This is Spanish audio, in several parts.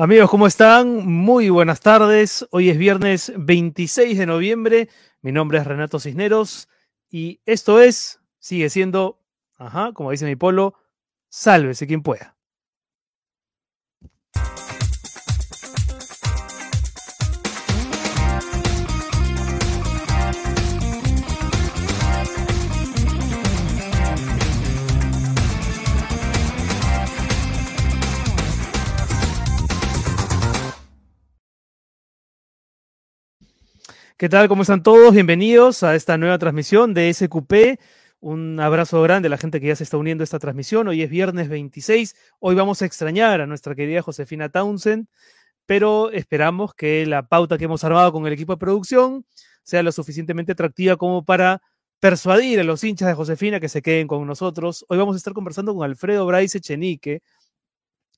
Amigos, ¿cómo están? Muy buenas tardes. Hoy es viernes 26 de noviembre. Mi nombre es Renato Cisneros y esto es, sigue siendo, ajá, como dice mi polo, sálvese quien pueda. ¿Qué tal? ¿Cómo están todos? Bienvenidos a esta nueva transmisión de SQP. Un abrazo grande a la gente que ya se está uniendo a esta transmisión. Hoy es viernes 26. Hoy vamos a extrañar a nuestra querida Josefina Townsend, pero esperamos que la pauta que hemos armado con el equipo de producción sea lo suficientemente atractiva como para persuadir a los hinchas de Josefina que se queden con nosotros. Hoy vamos a estar conversando con Alfredo Bryce Echenique,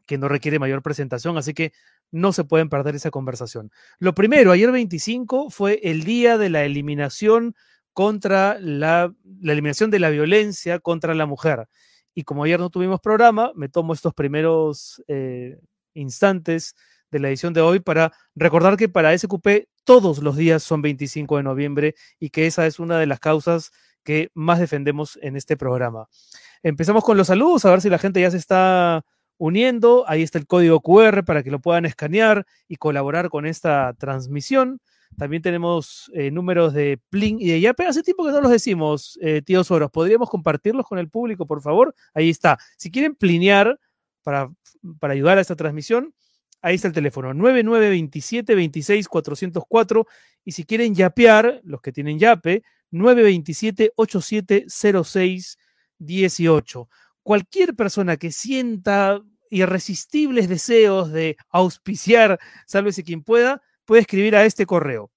que no requiere mayor presentación, así que no se pueden perder esa conversación. Lo primero, ayer 25 fue el día de la eliminación contra la, eliminación de la violencia contra la mujer. Y como ayer no tuvimos programa, me tomo estos primeros eh, instantes de la edición de hoy para recordar que para SQP todos los días son 25 de noviembre y que esa es una de las causas que más defendemos en este programa. Empezamos con los saludos, a ver si la gente ya se está uniendo. Ahí está el código QR para que lo puedan escanear y colaborar con esta transmisión. También tenemos eh, números de Plin y de Yape. Hace tiempo que no los decimos, eh, tío Soros. ¿Podríamos compartirlos con el público, por favor? Ahí está. Si quieren plinear para, para ayudar a esta transmisión, ahí está el teléfono 9927 26 404. Y si quieren yapear, los que tienen Yape, 927 8706 18. Cualquier persona que sienta irresistibles deseos de auspiciar, sálvese quien pueda, puede escribir a este correo.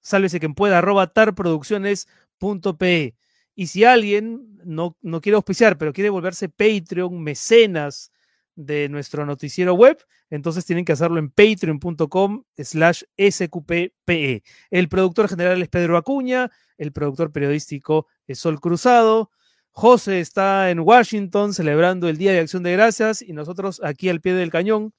Sálvese quien pueda, arroba tarproducciones.pe. Y si alguien no, no quiere auspiciar, pero quiere volverse Patreon, mecenas de nuestro noticiero web, entonces tienen que hacerlo en patreon.com slash sqppe. El productor general es Pedro Acuña, el productor periodístico es Sol Cruzado, José está en Washington celebrando el Día de Acción de Gracias y nosotros aquí al pie del cañón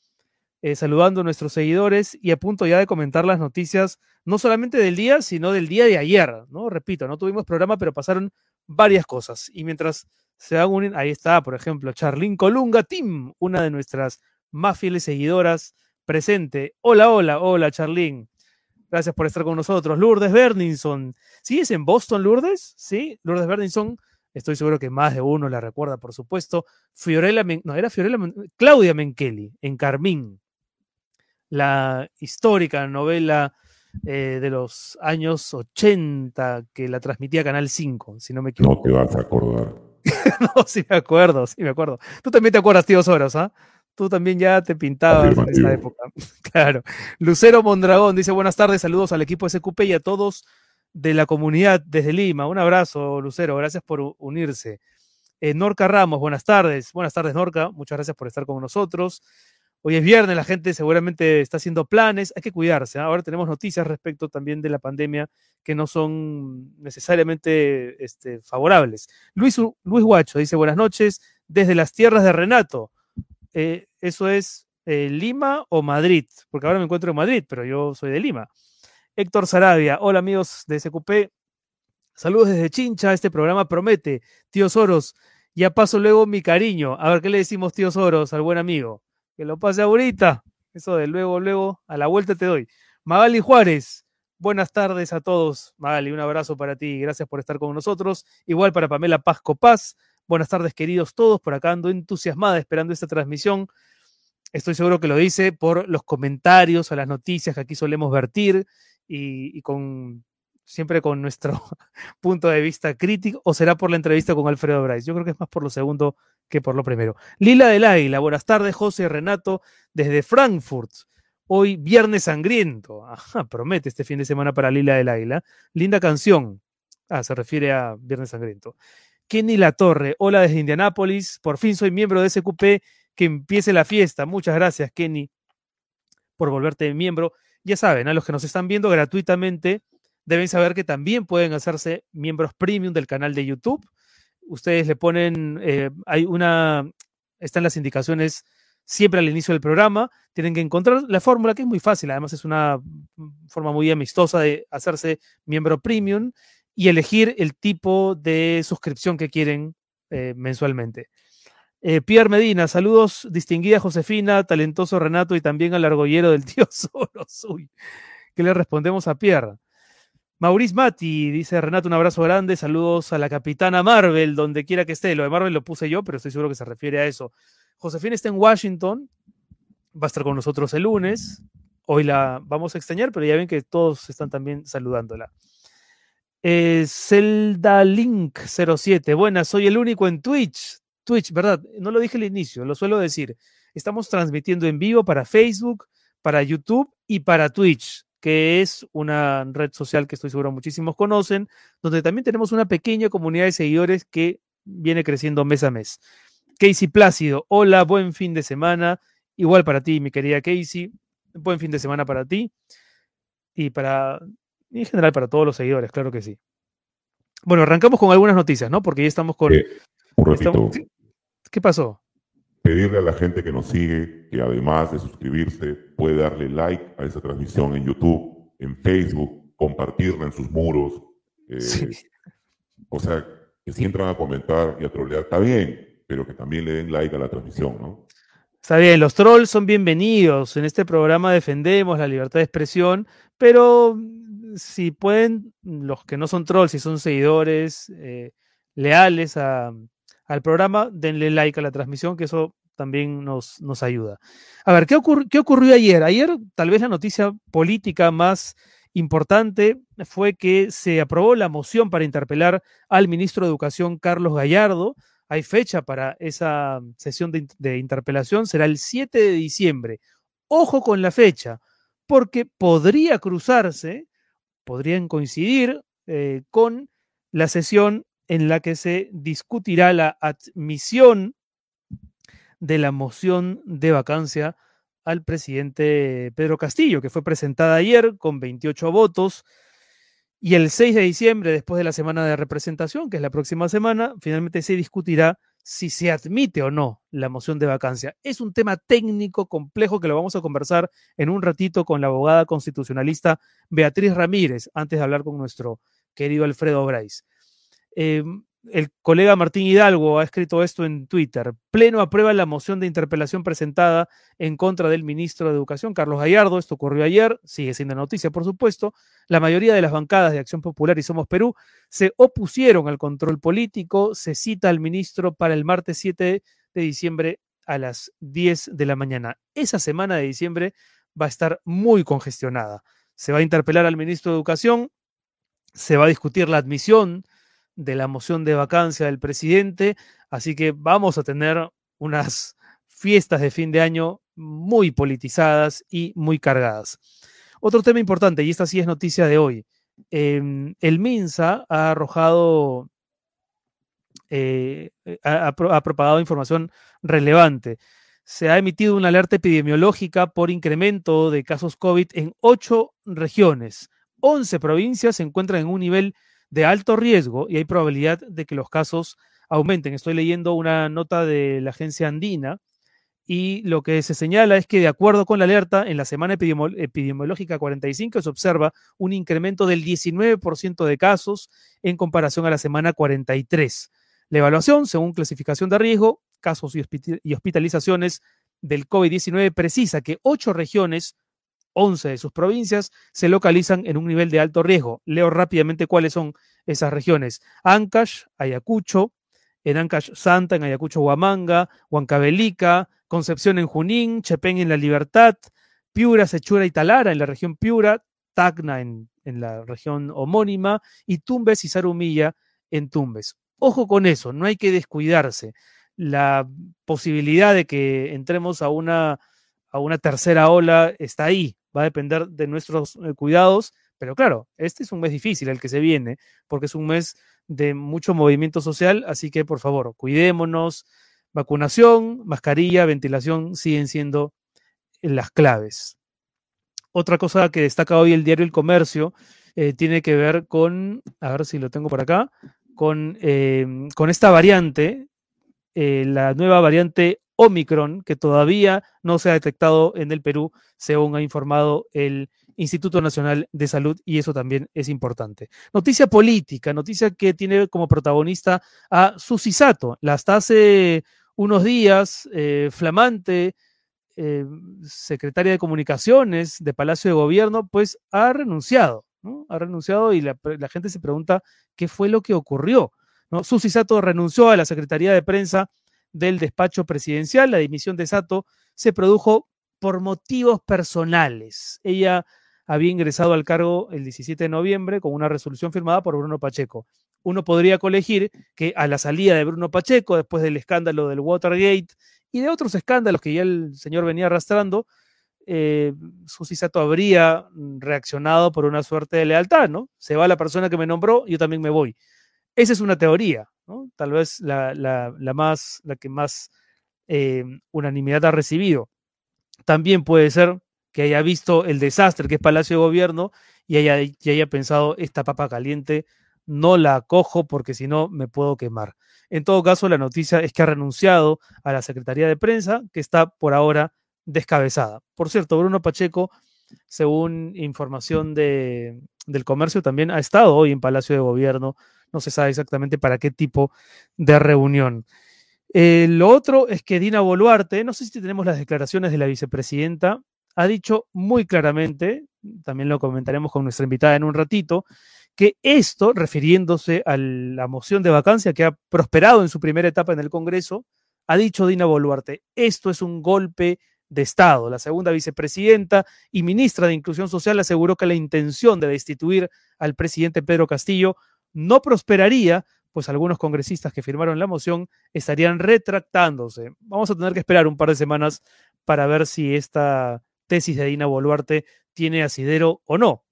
eh, saludando a nuestros seguidores y a punto ya de comentar las noticias, no solamente del día, sino del día de ayer, ¿no? Repito, no tuvimos programa, pero pasaron varias cosas. Y mientras se van uniendo, ahí está, por ejemplo, Charlín Colunga Tim, una de nuestras más fieles seguidoras, presente. Hola, hola, hola, Charlín. Gracias por estar con nosotros. Lourdes Berninson. ¿Sigues en Boston, Lourdes? Sí, Lourdes Berninson Estoy seguro que más de uno la recuerda, por supuesto. Fiorella, no, era Fiorella, Claudia Menkeli, en Carmín. La histórica novela eh, de los años 80 que la transmitía Canal 5, si no me equivoco. No te vas a acordar. no, sí me acuerdo, sí me acuerdo. Tú también te acuerdas, tío Soros, ¿ah? Tú también ya te pintabas en esa época. claro. Lucero Mondragón dice buenas tardes, saludos al equipo SQP y a todos de la comunidad desde Lima. Un abrazo, Lucero, gracias por unirse. Eh, Norca Ramos, buenas tardes. Buenas tardes, Norca. Muchas gracias por estar con nosotros. Hoy es viernes, la gente seguramente está haciendo planes, hay que cuidarse. ¿ah? Ahora tenemos noticias respecto también de la pandemia que no son necesariamente este, favorables. Luis, Luis Guacho dice buenas noches desde las tierras de Renato. Eh, ¿Eso es eh, Lima o Madrid? Porque ahora me encuentro en Madrid, pero yo soy de Lima. Héctor Sarabia, hola amigos de SQP, saludos desde Chincha, este programa promete, tío Soros, ya paso luego mi cariño, a ver qué le decimos tío Soros al buen amigo, que lo pase ahorita, eso de luego, luego, a la vuelta te doy. Magali Juárez, buenas tardes a todos, Magali, un abrazo para ti, gracias por estar con nosotros, igual para Pamela Paz, buenas tardes queridos todos, por acá ando entusiasmada esperando esta transmisión. Estoy seguro que lo dice por los comentarios a las noticias que aquí solemos vertir y, con siempre con nuestro punto de vista crítico, o será por la entrevista con Alfredo Bryce. Yo creo que es más por lo segundo que por lo primero. Lila del Águila, buenas tardes, José Renato, desde Frankfurt. Hoy Viernes Sangriento. Ajá, promete este fin de semana para Lila del Águila. Linda canción. Ah, se refiere a Viernes Sangriento. Kenny La Torre, hola desde Indianápolis. Por fin soy miembro de SQP. Que empiece la fiesta. Muchas gracias, Kenny, por volverte miembro. Ya saben, a los que nos están viendo gratuitamente, deben saber que también pueden hacerse miembros premium del canal de YouTube. Ustedes le ponen, eh, hay una, están las indicaciones siempre al inicio del programa. Tienen que encontrar la fórmula, que es muy fácil, además es una forma muy amistosa de hacerse miembro premium y elegir el tipo de suscripción que quieren eh, mensualmente. Eh, Pierre Medina, saludos, distinguida Josefina, talentoso Renato y también al argollero del tío Soros. Uy, ¿qué le respondemos a Pierre? Maurice Mati, dice Renato, un abrazo grande, saludos a la capitana Marvel, donde quiera que esté. Lo de Marvel lo puse yo, pero estoy seguro que se refiere a eso. Josefina está en Washington, va a estar con nosotros el lunes. Hoy la vamos a extrañar, pero ya ven que todos están también saludándola. Eh, Zelda Link 07, buenas, soy el único en Twitch. Twitch, ¿verdad? No lo dije al inicio, lo suelo decir. Estamos transmitiendo en vivo para Facebook, para YouTube y para Twitch, que es una red social que estoy seguro muchísimos conocen, donde también tenemos una pequeña comunidad de seguidores que viene creciendo mes a mes. Casey Plácido, hola, buen fin de semana. Igual para ti, mi querida Casey. Buen fin de semana para ti. Y para, en general, para todos los seguidores, claro que sí. Bueno, arrancamos con algunas noticias, ¿no? Porque ya estamos con. Un ratito. ¿Qué pasó? Pedirle a la gente que nos sigue que además de suscribirse puede darle like a esa transmisión en YouTube, en Facebook, compartirla en sus muros. Eh, o sea, que si entran a comentar y a trolear, está bien, pero que también le den like a la transmisión, ¿no? Está bien, los trolls son bienvenidos. En este programa defendemos la libertad de expresión, pero si pueden, los que no son trolls, si son seguidores eh, leales al programa, denle like a la transmisión, que eso también nos, nos ayuda. A ver, ¿qué, ¿qué ocurrió ayer? Ayer tal vez la noticia política más importante fue que se aprobó la moción para interpelar al ministro de Educación, Carlos Gallardo, hay fecha para esa sesión de, interpelación, será el 7 de diciembre. Ojo con la fecha, porque podría cruzarse, podrían coincidir eh, con la sesión en la que se discutirá la admisión de la moción de vacancia al presidente Pedro Castillo, que fue presentada ayer con 28 votos. Y el 6 de diciembre, después de la semana de representación, que es la próxima semana, finalmente se discutirá si se admite o no la moción de vacancia. Es un tema técnico complejo que lo vamos a conversar en un ratito con la abogada constitucionalista Beatriz Ramírez, antes de hablar con nuestro querido Alfredo Bryce. Em, el colega Martín Hidalgo ha escrito esto en Twitter. Pleno aprueba la moción de interpelación presentada en contra del ministro de Educación, Carlos Gallardo. Esto ocurrió ayer, sigue siendo noticia, por supuesto. La mayoría de las bancadas de Acción Popular y Somos Perú se opusieron al control político. Se cita al ministro para el martes 7 de diciembre a las 10 de la mañana. Esa semana de diciembre va a estar muy congestionada. Se va a interpelar al ministro de Educación, se va a discutir la admisión de la moción de vacancia del presidente, así que vamos a tener unas fiestas de fin de año muy politizadas y muy cargadas. Otro tema importante, y esta sí es noticia de hoy, em, el MINSA ha arrojado, eh, ha, propagado información relevante. Se ha emitido una alerta epidemiológica por incremento de casos COVID en ocho regiones. Once provincias se encuentran en un nivel de alto riesgo y hay probabilidad de que los casos aumenten. Estoy leyendo una nota de la agencia andina y lo que se señala es que de acuerdo con la alerta, en la semana epidemiológica 45 se observa un incremento del 19% de casos en comparación a la semana 43. La evaluación, según clasificación de riesgo, casos y hospitalizaciones del COVID-19, precisa que ocho regiones 11 de sus provincias se localizan en un nivel de alto riesgo. Leo rápidamente cuáles son esas regiones. Ancash, Ayacucho, en Ancash Santa, en Ayacucho Huamanga, Huancavelica, Concepción en Junín, Chepén en La Libertad, Piura, Sechura y Talara en la región Piura, Tacna en, en la región homónima y Tumbes y Zarumilla en Tumbes. Ojo con eso, no hay que descuidarse. La posibilidad de que entremos a una, a una tercera ola está ahí va a depender de nuestros eh, cuidados, pero claro, este es un mes difícil el que se viene, porque es un mes de mucho movimiento social, así que por favor, cuidémonos, vacunación, mascarilla, ventilación siguen siendo las claves. Otra cosa que destaca hoy el diario El Comercio eh, tiene que ver con, a ver si lo tengo por acá, con, em, con esta variante, eh, la nueva variante Omicron, que todavía no se ha detectado en el Perú, según ha informado el Instituto Nacional de Salud, y eso también es importante. Noticia política, noticia que tiene como protagonista a Susi Sato, la hasta hace unos días eh, flamante eh, secretaria de Comunicaciones de Palacio de Gobierno, pues ha renunciado, ¿no? Ha renunciado y la, gente se pregunta qué fue lo que ocurrió. ¿no? Susi Sato renunció a la Secretaría de Prensa del despacho presidencial. La dimisión de Sato se produjo por motivos personales. Ella había ingresado al cargo el 17 de noviembre con una resolución firmada por Bruno Pacheco. Uno podría colegir que a la salida de Bruno Pacheco, después del escándalo del Watergate y de otros escándalos que ya el señor venía arrastrando, eh, Susi Sato habría reaccionado por una suerte de lealtad, ¿no? Se va la persona que me nombró, yo también me voy. Esa es una teoría, Tal vez la, más, la que más eh, unanimidad ha recibido. También puede ser que haya visto el desastre que es Palacio de Gobierno y haya, haya pensado, esta papa caliente no la cojo porque si no me puedo quemar. En todo caso, la noticia es que ha renunciado a la Secretaría de Prensa, que está por ahora descabezada. Por cierto, Bruno Pacheco, según información de, del comercio, también ha estado hoy en Palacio de Gobierno no se sabe exactamente para qué tipo de reunión. Eh, lo otro es que Dina Boluarte, no sé si tenemos las declaraciones de la vicepresidenta, ha dicho muy claramente, también lo comentaremos con nuestra invitada en un ratito, que esto, refiriéndose a la moción de vacancia que ha prosperado en su primera etapa en el Congreso, ha dicho Dina Boluarte, esto es un golpe de Estado. La segunda vicepresidenta y ministra de Inclusión Social aseguró que la intención de destituir al presidente Pedro Castillo no prosperaría, pues algunos congresistas que firmaron la moción estarían retractándose. Vamos a tener que esperar un par de semanas para ver si esta tesis de Dina Boluarte tiene asidero o no.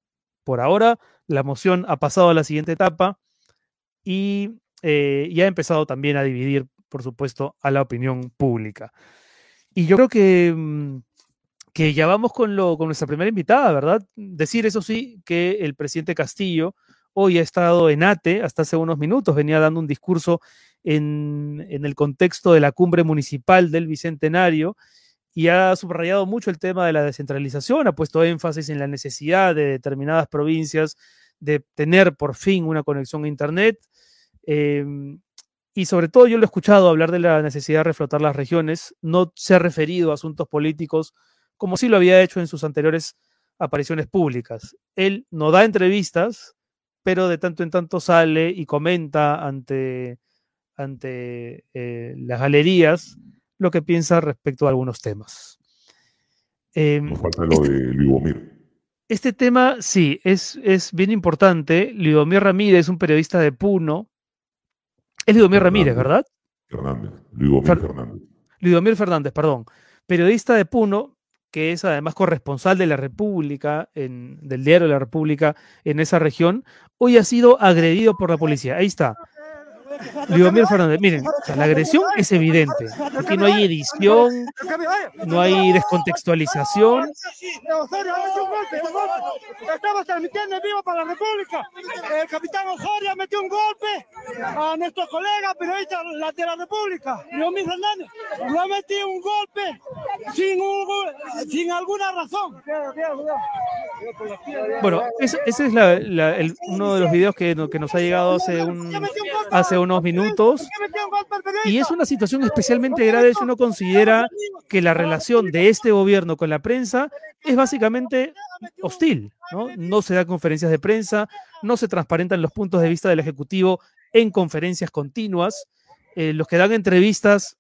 Por ahora, la moción ha pasado a la siguiente etapa y, eh, ha empezado también a dividir, por supuesto, a la opinión pública. Y yo creo que, mm, que ya vamos con, lo, con nuestra primera invitada, ¿verdad? Decir, eso sí, que el presidente Castillo Hoy ha estado en ATE, hasta hace unos minutos, venía dando un discurso en, el contexto de la cumbre municipal del Bicentenario y ha subrayado mucho el tema de la descentralización, ha puesto énfasis en la necesidad de determinadas provincias de tener por fin una conexión a Internet. Em, y sobre todo yo lo he escuchado hablar de la necesidad de reflotar las regiones, no se ha referido a asuntos políticos como sí lo había hecho en sus anteriores apariciones públicas. Él no da entrevistas, pero de tanto en tanto sale y comenta ante, ante eh, las galerías lo que piensa respecto a algunos temas. Eh, falta lo este, de Lidomir. Este tema, sí, es, es bien importante. Lidomir Ramírez, un periodista de Puno. Es Lidomir Ramírez, ¿verdad? Fernández. Lidomir Fernández. Lidomir Fernández, perdón. Periodista de Puno, que es además corresponsal de la República, en, del diario de la República en esa región, hoy ha sido agredido por la policía. Ahí está. Lidomir Fernández, miren, la agresión es evidente. Aquí no hay edición, no hay descontextualización. Estamos transmitiendo en vivo para la República. El capitán Osoria metió un golpe a nuestro colega periodista de la República, Lidomir Fernández. Lo ha metido un golpe sin, sin alguna razón. Bueno, ese, es el, uno de los videos que, que nos ha llegado hace un, hace unos minutos. Y es una situación especialmente grave si uno considera que la relación de este gobierno con la prensa es básicamente hostil. No, no se da conferencias de prensa, no se transparentan los puntos de vista del Ejecutivo en conferencias continuas. Eh, los que dan entrevistas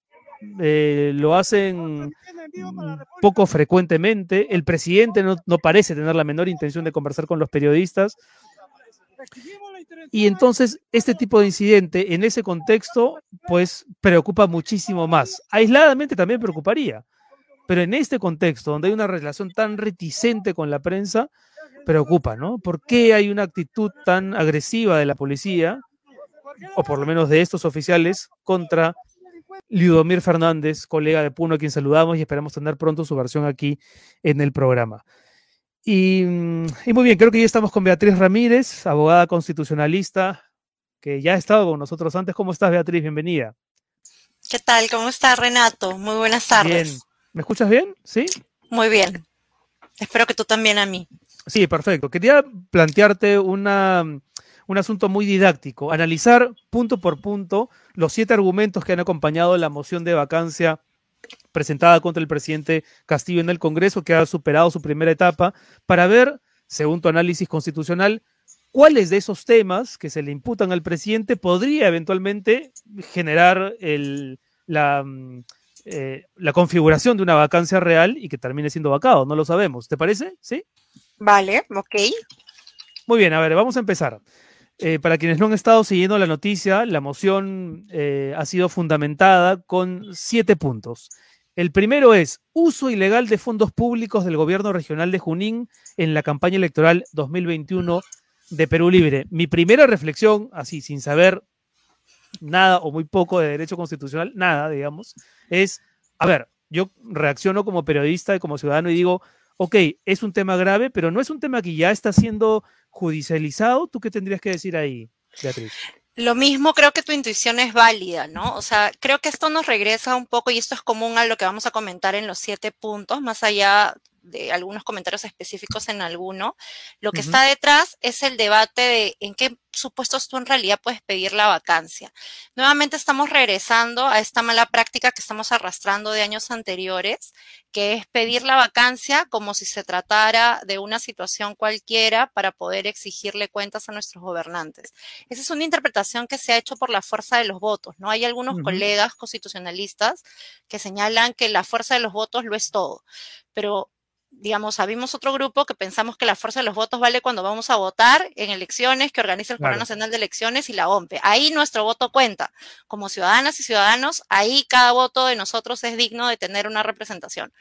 eh, lo hacen poco frecuentemente. El presidente no, no, parece tener la menor intención de conversar con los periodistas. Y entonces este tipo de incidente en ese contexto, pues preocupa muchísimo más. Aisladamente también preocuparía, pero en este contexto, donde hay una relación tan reticente con la prensa, preocupa, ¿no? ¿Por qué hay una actitud tan agresiva de la policía, o por lo menos de estos oficiales, contra Liudomir Fernández, colega de Puno, a quien saludamos y esperamos tener pronto su versión aquí en el programa? Mm, y, muy bien, creo que ya estamos con Beatriz Ramírez, abogada constitucionalista, que ya ha estado con nosotros antes. ¿Cómo estás, Beatriz? Bienvenida. ¿Qué tal? ¿Cómo está Renato? Muy buenas tardes. Bien. ¿Me escuchas bien? ¿Sí? Muy bien. Espero que tú también a mí. Sí, perfecto. Quería plantearte una, un asunto muy didáctico, analizar punto por punto los siete argumentos que han acompañado la moción de vacancia presentada contra el presidente Castillo en el Congreso, que ha superado su primera etapa, para ver, según tu análisis constitucional, cuáles de esos temas que se le imputan al presidente podría eventualmente generar el, la, mm, eh, la configuración de una vacancia real y que termine siendo vacado. No lo sabemos. ¿Te parece? ¿Sí? Vale, ok. Muy bien, a ver, vamos a empezar. Eh, para quienes no han estado siguiendo la noticia, la moción eh, ha sido fundamentada con siete puntos. El primero es uso ilegal de fondos públicos del gobierno regional de Junín en la campaña electoral 2021 de Perú Libre. Mi primera reflexión, así sin saber nada o muy poco de derecho constitucional, nada, digamos, es, a ver, yo reacciono como periodista y como ciudadano y digo, ok, es un tema grave, pero no es un tema que ya está siendo judicializado. ¿Tú qué tendrías que decir ahí, Beatriz? Lo mismo, creo que tu intuición es válida, ¿no? O sea, creo que esto nos regresa un poco, y esto es común a lo que vamos a comentar en los siete puntos, más allá de algunos comentarios específicos en alguno. Lo que está detrás es el debate de en qué supuestos tú en realidad puedes pedir la vacancia. Nuevamente estamos regresando a esta mala práctica que estamos arrastrando de años anteriores, que es pedir la vacancia como si se tratara de una situación cualquiera para poder exigirle cuentas a nuestros gobernantes. Esa es una interpretación que se ha hecho por la fuerza de los votos, ¿no? Hay algunos colegas constitucionalistas que señalan que la fuerza de los votos lo es todo, pero digamos, habimos otro grupo que pensamos que la fuerza de los votos vale cuando vamos a votar en elecciones que organiza el Jurado Nacional de Elecciones y la OMPE. Ahí nuestro voto cuenta. Como ciudadanas y ciudadanos, ahí cada voto de nosotros es digno de tener una representación.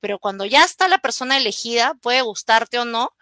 Pero cuando ya está la persona elegida, puede gustarte o no,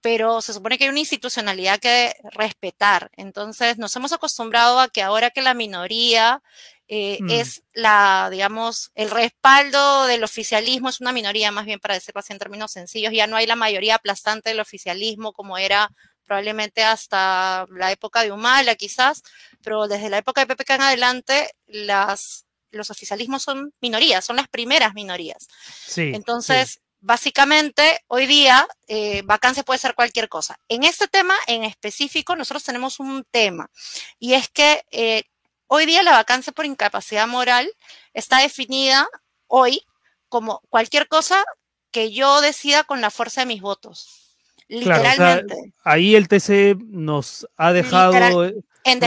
pero se supone que hay una institucionalidad que respetar. Entonces, nos hemos acostumbrado a que ahora que la minoría eh, mm. es la, digamos, el respaldo del oficialismo, es una minoría más bien para decirlo así en términos sencillos, ya no hay la mayoría aplastante del oficialismo como era probablemente hasta la época de Humala quizás, pero desde la época de PPK en adelante las, los oficialismos son minorías, son las primeras minorías. Sí, Entonces, básicamente, hoy día, eh, vacancia puede ser cualquier cosa. En este tema en específico, nosotros tenemos un tema, y es que eh, Hoy día la vacancia por incapacidad moral está definida hoy como cualquier cosa que yo decida con la fuerza de mis votos. Literalmente. ahí el TC nos ha dejado, en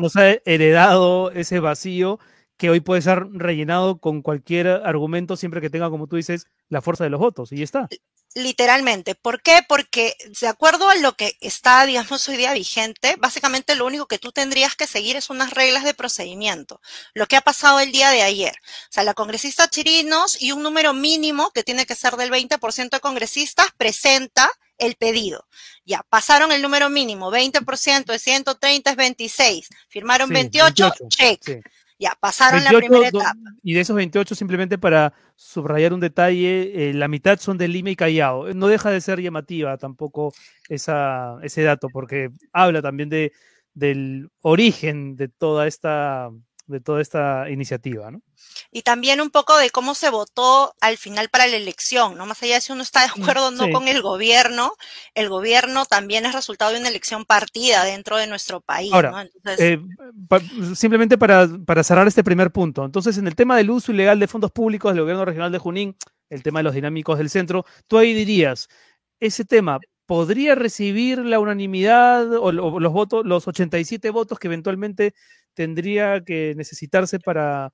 nos, ha, heredado ese vacío que hoy puede ser rellenado con cualquier argumento siempre que tenga, como tú dices, la fuerza de los votos. Y ya está. Literalmente. ¿Por qué? Porque de acuerdo a lo que está, digamos, hoy día vigente, básicamente lo único que tú tendrías que seguir es unas reglas de procedimiento. Lo que ha pasado el día de ayer. O sea, la congresista Chirinos y un número mínimo que tiene que ser del 20% de congresistas presenta el pedido. Ya, pasaron el número mínimo, 20% de 130 es 26, firmaron 28, check. Ya, pasaron la primera etapa. Y de esos 28, simplemente para subrayar un detalle, eh, la mitad son de Lima y Callao. No deja de ser llamativa tampoco esa, ese dato, porque habla también de, del origen de toda esta de toda esta iniciativa, ¿no? Y también un poco de cómo se votó al final para la elección, ¿no? Más allá de si uno está de mm, acuerdo o no con el gobierno, el gobierno también es resultado de una elección partida dentro de nuestro país, Ahora, eh, simplemente para, para cerrar este primer punto, entonces en el tema del uso ilegal de fondos públicos del gobierno regional de Junín, el tema de los dinámicos del centro, tú ahí dirías, ese tema podría recibir la unanimidad o, los votos, los 87 votos que eventualmente tendría que necesitarse para,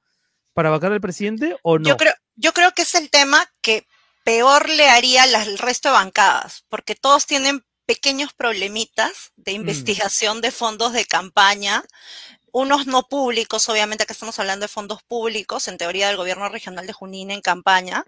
para vacar al presidente o no? Yo creo, yo creo que es el tema que peor le haría al resto de bancadas, porque todos tienen pequeños problemitas de mm. investigación de fondos de campaña, unos no públicos, obviamente que estamos hablando de fondos públicos, en teoría del gobierno regional de Junín en campaña,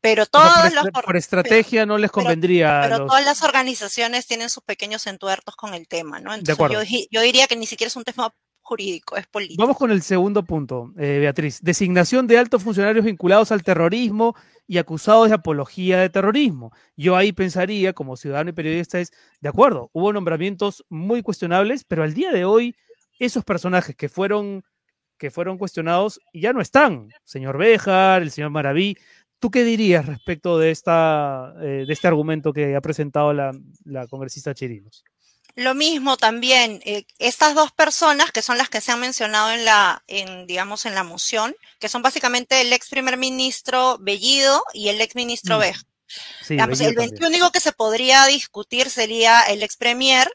pero todos por, estrategia no les convendría. Pero, todas las organizaciones tienen sus pequeños entuertos con el tema, ¿no? Entonces yo, diría que ni siquiera es un tema jurídico, es político. Vamos con el segundo punto, eh, Beatriz. Designación de altos funcionarios vinculados al terrorismo y acusados de apología de terrorismo. Yo ahí pensaría, como ciudadano y periodista, es, de acuerdo, hubo nombramientos muy cuestionables, pero al día de hoy, esos personajes que fueron que fueron cuestionados ya no están. Señor Béjar, el señor Maraví. ¿Tú qué dirías respecto de, esta, eh, de este argumento que ha presentado la congresista Chirinos? Lo mismo también, eh, estas dos personas que son las que se han mencionado en la, en, digamos, en la moción, que son básicamente el ex primer ministro Bellido y el ex ministro mm. Sí, el único que se podría discutir sería el ex premier,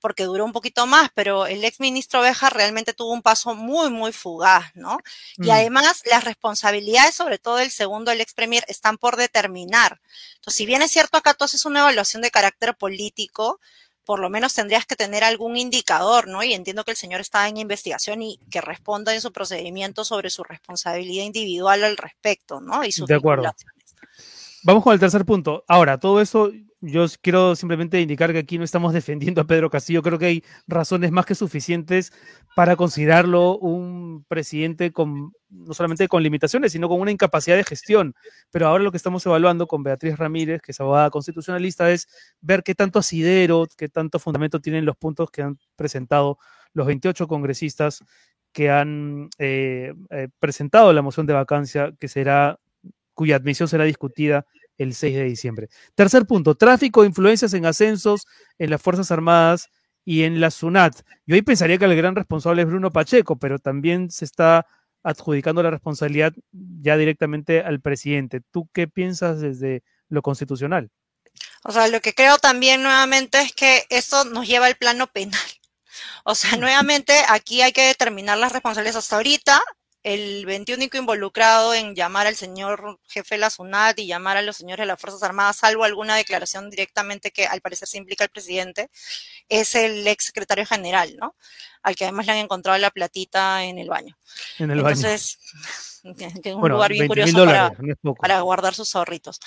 porque duró un poquito más, pero el ex ministro Beja realmente tuvo un paso muy, muy fugaz, ¿no? Y mm. además las responsabilidades, sobre todo del segundo, el ex premier, están por determinar. Entonces, si bien es cierto acá tú haces una evaluación de carácter político, por lo menos tendrías que tener algún indicador, ¿no? Y entiendo que el señor está en investigación y que responda en su procedimiento sobre su responsabilidad individual al respecto, ¿no? Y sus de acuerdo. Vamos con el tercer punto. Ahora, todo eso, yo quiero simplemente indicar que aquí no estamos defendiendo a Pedro Castillo. Creo que hay razones más que suficientes para considerarlo un presidente con no solamente con limitaciones, sino con una incapacidad de gestión. Pero ahora lo que estamos evaluando con Beatriz Ramírez, que es abogada constitucionalista, es ver qué tanto asidero, qué tanto fundamento tienen los puntos que han presentado los 28 congresistas que han eh, eh, presentado la moción de vacancia que será cuya admisión será discutida el 6 de diciembre. Tercer punto, tráfico de influencias en ascensos en las Fuerzas Armadas y en la SUNAT. Yo ahí pensaría que el gran responsable es Bruno Pacheco, pero también se está adjudicando la responsabilidad ya directamente al presidente. ¿Tú qué piensas desde lo constitucional? O sea, lo que creo también nuevamente es que eso nos lleva al plano penal. O sea, nuevamente aquí hay que determinar las responsabilidades hasta ahorita el 21 involucrado en llamar al señor jefe de la SUNAT y llamar a los señores de las Fuerzas Armadas, salvo alguna declaración directamente que al parecer se implica el presidente, es el ex secretario general, ¿no? Al que además le han encontrado la platita en el baño. En el Entonces, que es un lugar bien curioso para, para guardar sus zorritos.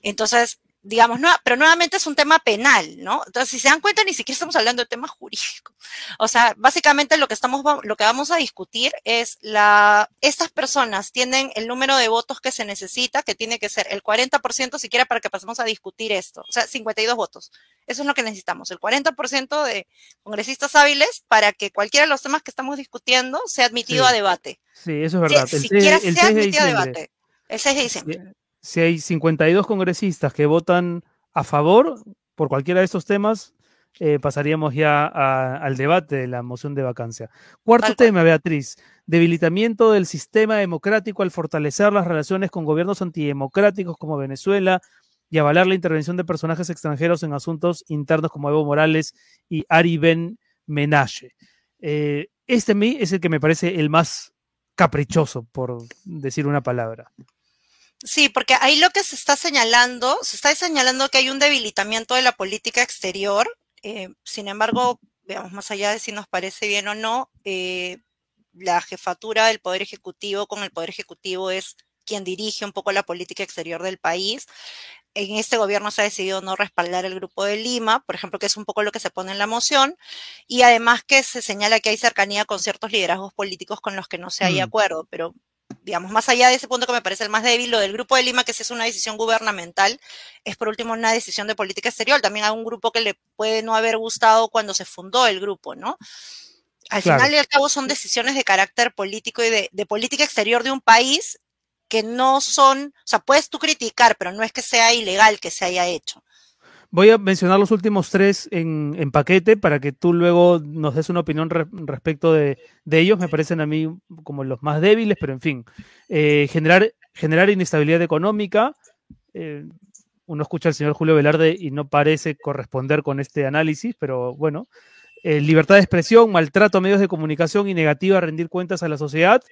Entonces, digamos, no, pero nuevamente es un tema penal, ¿no? Entonces, si se dan cuenta, ni siquiera estamos hablando de tema jurídico. O sea, básicamente lo que estamos, lo que vamos a discutir es la, estas personas tienen el número de votos que se necesita, que tiene que ser el 40% siquiera para que pasemos a discutir esto. O sea, 52 votos. Eso es lo que necesitamos, el 40% de congresistas hábiles para que cualquiera de los temas que estamos discutiendo sea admitido a debate. Sí, eso es verdad. Si, siquiera sea admitido a debate. El 6 de diciembre si hay 52 congresistas que votan a favor por cualquiera de estos temas, eh, pasaríamos ya al debate de la moción de vacancia. Cuarto tema, Beatriz, debilitamiento del sistema democrático al fortalecer las relaciones con gobiernos antidemocráticos como Venezuela y avalar la intervención de personajes extranjeros en asuntos internos como Evo Morales y Ari Ben Menache. Eh, este a mí es el que me parece el más caprichoso, por decir una palabra. Sí, porque ahí lo que se está señalando, se está señalando que hay un debilitamiento de la política exterior. Eh, sin embargo, veamos más allá de si nos parece bien o no, eh, la jefatura del Poder Ejecutivo con el Poder Ejecutivo es quien dirige un poco la política exterior del país. En este gobierno se ha decidido no respaldar el Grupo de Lima, por ejemplo, que es un poco lo que se pone en la moción, y además que se señala que hay cercanía con ciertos liderazgos políticos con los que no se hay mm. acuerdo, pero digamos, más allá de ese punto que me parece el más débil, lo del Grupo de Lima, que si es una decisión gubernamental, es por último una decisión de política exterior. También hay un grupo que le puede no haber gustado cuando se fundó el grupo, ¿no? Al final y al cabo son decisiones de carácter político y de, de política exterior de un país que no son, o sea, puedes tú criticar, pero no es que sea ilegal que se haya hecho. Voy a mencionar los últimos tres en, paquete para que tú luego nos des una opinión respecto de, ellos. Me parecen a mí como los más débiles, pero en fin. Eh, generar, generar inestabilidad económica. Eh, uno escucha al señor Julio Velarde y no parece corresponder con este análisis, pero bueno. Eh, libertad de expresión, maltrato a medios de comunicación y negativa a rendir cuentas a la sociedad.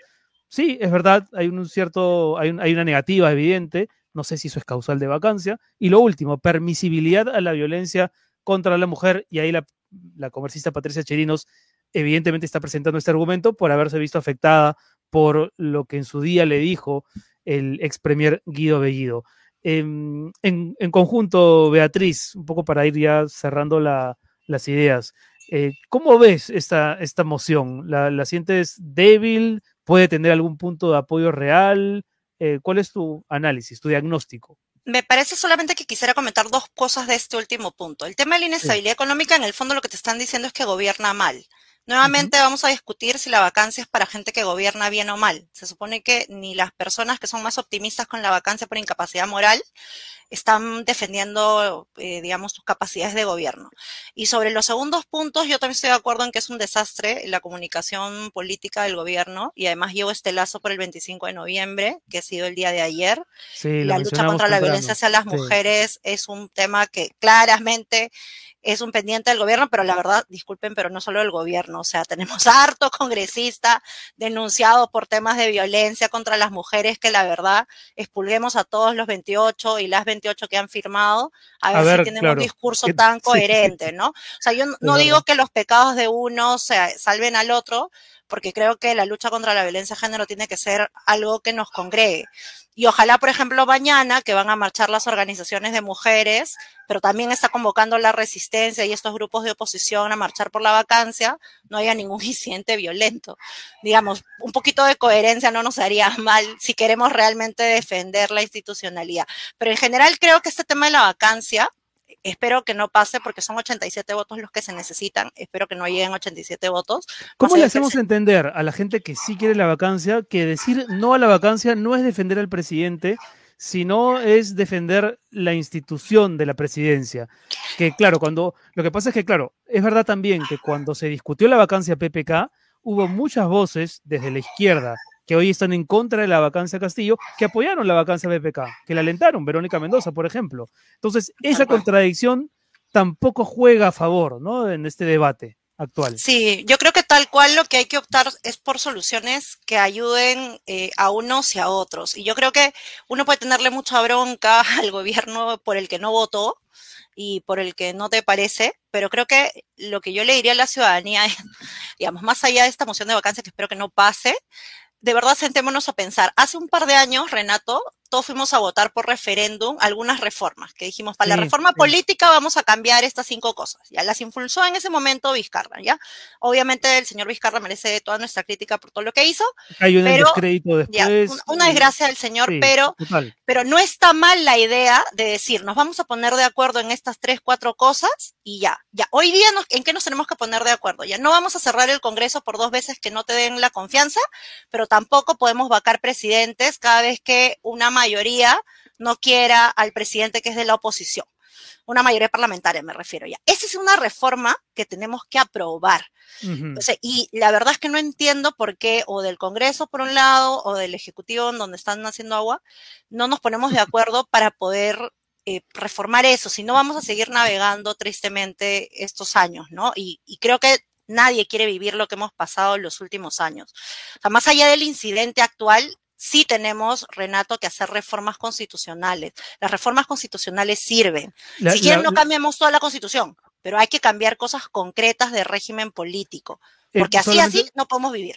Sí, es verdad, hay un cierto, hay, hay una negativa evidente, no sé si eso es causal de vacancia. Y lo último, permisibilidad a la violencia contra la mujer. Y ahí la, la congresista Patricia Cherinos evidentemente está presentando este argumento por haberse visto afectada por lo que en su día le dijo el ex premier Guido Bellido. En, conjunto, Beatriz, un poco para ir ya cerrando las ideas, eh, ¿cómo ves esta, esta moción? ¿La, ¿La, sientes débil? ¿Puede tener algún punto de apoyo real? Eh, ¿cuál es tu análisis, tu diagnóstico? Me parece solamente que quisiera comentar dos cosas de este último punto. El tema de la inestabilidad económica, en el fondo lo que te están diciendo es que gobierna mal. Nuevamente vamos a discutir si la vacancia es para gente que gobierna bien o mal. Se supone que ni las personas que son más optimistas con la vacancia por incapacidad moral están defendiendo, eh, digamos, sus capacidades de gobierno. Y sobre los segundos puntos, yo también estoy de acuerdo en que es un desastre la comunicación política del gobierno y además llevo este lazo por el 25 de noviembre, que ha sido el día de ayer. la lucha contra la violencia hacia las mujeres es un tema que claramente es un pendiente del gobierno, pero la verdad, disculpen, pero no solo del gobierno, o sea, tenemos harto congresista denunciado por temas de violencia contra las mujeres que la verdad expulguemos a todos los 28 y las 28 que han firmado a ver, si tienen un discurso tan coherente, ¿no? O sea, yo no, digo que los pecados de uno se salven al otro, porque creo que la lucha contra la violencia de género tiene que ser algo que nos congregue. Y ojalá, por ejemplo, mañana, que van a marchar las organizaciones de mujeres, pero también está convocando la resistencia y estos grupos de oposición a marchar por la vacancia, no haya ningún incidente violento. Digamos, un poquito de coherencia no nos haría mal si queremos realmente defender la institucionalidad. Pero en general creo que este tema de la vacancia Espero que no pase porque son 87 votos los que se necesitan. Espero que no lleguen 87 votos. ¿Cómo le hacemos entender a la gente que sí quiere la vacancia que decir no a la vacancia no es defender al presidente, sino es defender la institución de la presidencia? Que claro, cuando lo que pasa es que claro, es verdad también que cuando se discutió la vacancia PPK hubo muchas voces desde la izquierda que hoy están en contra de la vacancia Castillo, que apoyaron la vacancia BPK, que la alentaron, Verónica Mendoza, por ejemplo. Entonces, esa contradicción tampoco juega a favor, ¿no? En este debate actual. Sí, yo creo que tal cual lo que hay que optar es por soluciones que ayuden eh, a unos y a otros. Y yo creo que uno puede tenerle mucha bronca al gobierno por el que no votó y por el que no te parece, pero creo que lo que yo le diría a la ciudadanía es, digamos, más allá de esta moción de vacancia que espero que no pase, de verdad sentémonos a pensar. Hace un par de años, Renato, todos fuimos a votar por referéndum algunas reformas, que dijimos, para la reforma política vamos a cambiar estas cinco cosas. Ya las impulsó en ese momento Vizcarra, ¿ya? Obviamente el señor Vizcarra merece toda nuestra crítica por todo lo que hizo. Hay un descrédito después. una, desgracia del señor, pero, pero no está mal la idea de decir, nos vamos a poner de acuerdo en estas tres, cuatro cosas y ya. Ya, hoy día, ¿en qué nos tenemos que poner de acuerdo? Ya no vamos a cerrar el Congreso por dos veces que no te den la confianza, pero tampoco podemos vacar presidentes cada vez que una mayoría no quiera al presidente que es de la oposición. Una mayoría parlamentaria me refiero ya. Esa es una reforma que tenemos que aprobar. y la verdad es que no entiendo por qué o del Congreso por un lado o del Ejecutivo en donde están haciendo agua, no nos ponemos de acuerdo para poder eh, reformar eso, si no vamos a seguir navegando tristemente estos años, ¿no? Y, y, creo que nadie quiere vivir lo que hemos pasado en los últimos años. O sea, más allá del incidente actual, sí tenemos, Renato, que hacer reformas constitucionales. Las reformas constitucionales sirven. si quieren, no cambiamos toda la constitución, pero hay que cambiar cosas concretas de régimen político, eh, porque así, así no podemos vivir.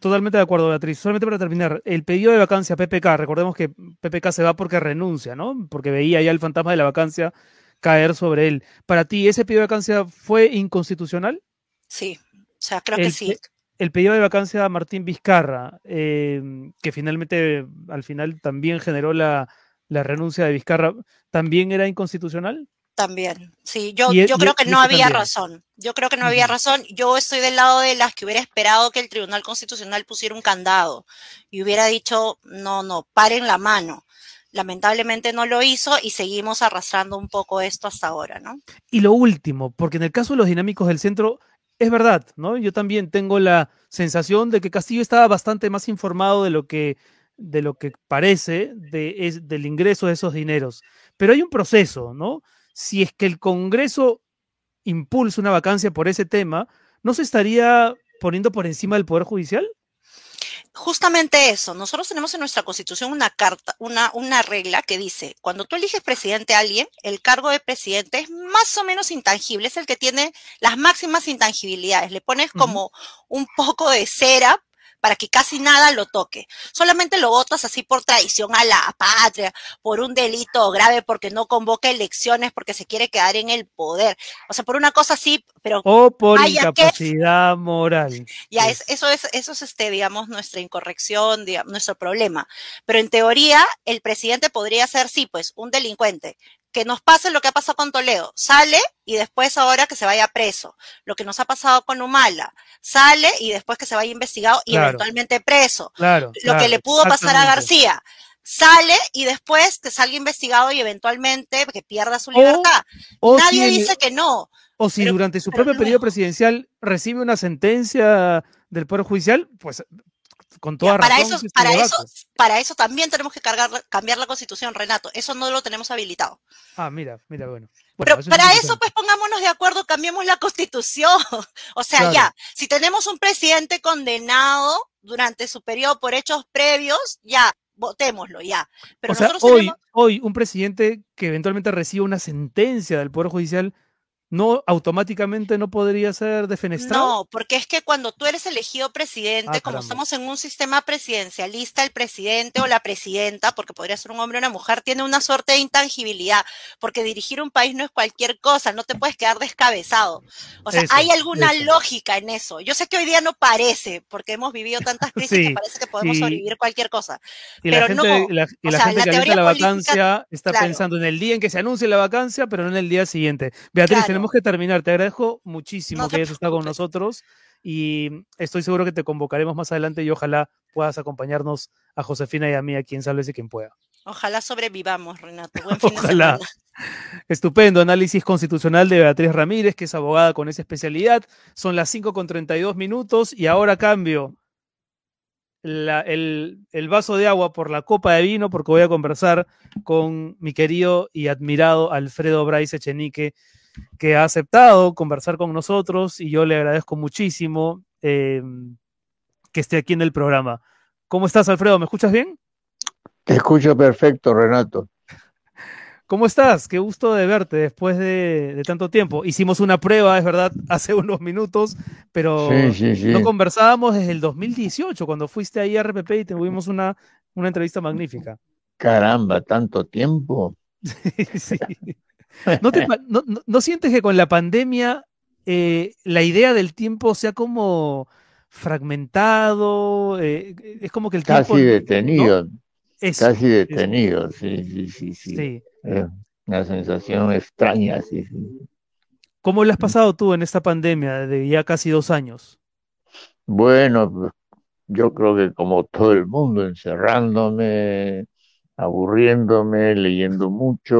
Totalmente de acuerdo, Beatriz. Solamente para terminar, el pedido de vacancia PPK, recordemos que PPK se va porque renuncia, ¿no? Porque veía ya el fantasma de la vacancia caer sobre él. Para ti, ¿ese pedido de vacancia fue inconstitucional? Sí, o sea, creo que sí el pedido de vacancia a Martín Vizcarra, em, que finalmente al final también generó la, renuncia de Vizcarra, ¿también era inconstitucional? También, sí, yo, e, yo creo que no había razón. Yo creo que no había razón. Yo estoy del lado de las que hubiera esperado que el Tribunal Constitucional pusiera un candado y hubiera dicho, no, no, paren la mano. Lamentablemente no lo hizo y seguimos arrastrando un poco esto hasta ahora, ¿no? Y lo último, porque en el caso de los dinámicos del centro, es verdad, ¿no? Yo también tengo la sensación de que Castillo estaba bastante más informado de lo que, de lo que parece de, del ingreso de esos dineros. Pero hay un proceso, ¿no? Si es que el Congreso impulsa una vacancia por ese tema, ¿no se estaría poniendo por encima del Poder Judicial? Justamente eso, nosotros tenemos en nuestra constitución una carta, una, una regla que dice, cuando tú eliges presidente a alguien, el cargo de presidente es más o menos intangible, es el que tiene las máximas intangibilidades, le pones como un poco de cera para que casi nada lo toque. Solamente lo votas así por traición a la patria, por un delito grave, porque no convoca elecciones, porque se quiere quedar en el poder. O sea, por una cosa así Pero o por incapacidad moral. Ya, es, eso es, eso es este, digamos, nuestra incorrección, digamos, nuestro problema. Pero en teoría, el presidente podría ser, sí, pues, un delincuente, que nos pase lo que ha pasado con Toledo, sale y después ahora que se vaya preso. Lo que nos ha pasado con Humala, sale y después que se vaya investigado y eventualmente preso. Claro, lo que le pudo pasar a García, sale y después que salga investigado y eventualmente que pierda su libertad. Nadie dice que no. O si durante su propio periodo presidencial recibe una sentencia del Poder Judicial, pues con toda para razón. Eso, para, eso, para eso también tenemos que cargar, cambiar la constitución, Renato. Eso no lo tenemos habilitado. Ah, mira, mira, bueno. Pero para eso, pues pongámonos de acuerdo, cambiemos la constitución. o sea, ya, si tenemos un presidente condenado durante su periodo por hechos previos, ya, votémoslo, ya. Pero o sea, hoy, hoy un presidente que eventualmente recibe una sentencia del Poder Judicial no automáticamente no podría ser defenestrado. No, porque es que cuando tú eres elegido presidente, ah, como estamos en un sistema presidencialista, el presidente o la presidenta, porque podría ser un hombre o una mujer, tiene una suerte de intangibilidad, porque dirigir un país no es cualquier cosa, no te puedes quedar descabezado. O sea, hay alguna lógica en eso. Yo sé que hoy día no parece, porque hemos vivido tantas crisis que parece que podemos sobrevivir cualquier cosa. Y la gente, la, y la gente que la vacancia está pensando en el día en que se anuncie la vacancia, pero no en el día siguiente. Beatriz, tenemos que terminar. Te agradezco muchísimo que hayas estado con nosotros y estoy seguro que te convocaremos más adelante y ojalá puedas acompañarnos a Josefina y a mí, a quien salves y quien pueda. Ojalá sobrevivamos, Renato. Buen fin ojalá. Estupendo, análisis constitucional de Beatriz Ramírez, que es abogada con esa especialidad. Son las 5 con 32 minutos y ahora cambio el, el, vaso de agua por la copa de vino porque voy a conversar con mi querido y admirado Alfredo Bryce Echenique, que ha aceptado conversar con nosotros y yo le agradezco muchísimo eh, que esté aquí en el programa. ¿Cómo estás, Alfredo? ¿Me escuchas bien? Te escucho perfecto, Renato. ¿Cómo estás? Qué gusto de verte después de, tanto tiempo. Hicimos una prueba, es verdad, hace unos minutos, pero no conversábamos desde el 2018, cuando fuiste ahí a RPP y tuvimos una, una entrevista magnífica. Caramba, tanto tiempo. sí. ¿No, sientes que con la pandemia eh, la idea del tiempo sea como fragmentado? Eh, es como que el tiempo... Casi detenido. casi detenido, sí, sí, sí. sí. una sensación extraña, sí, sí. ¿Cómo le has pasado tú en esta pandemia de ya casi dos años? Bueno, yo creo que como todo el mundo, encerrándome, aburriéndome, leyendo mucho,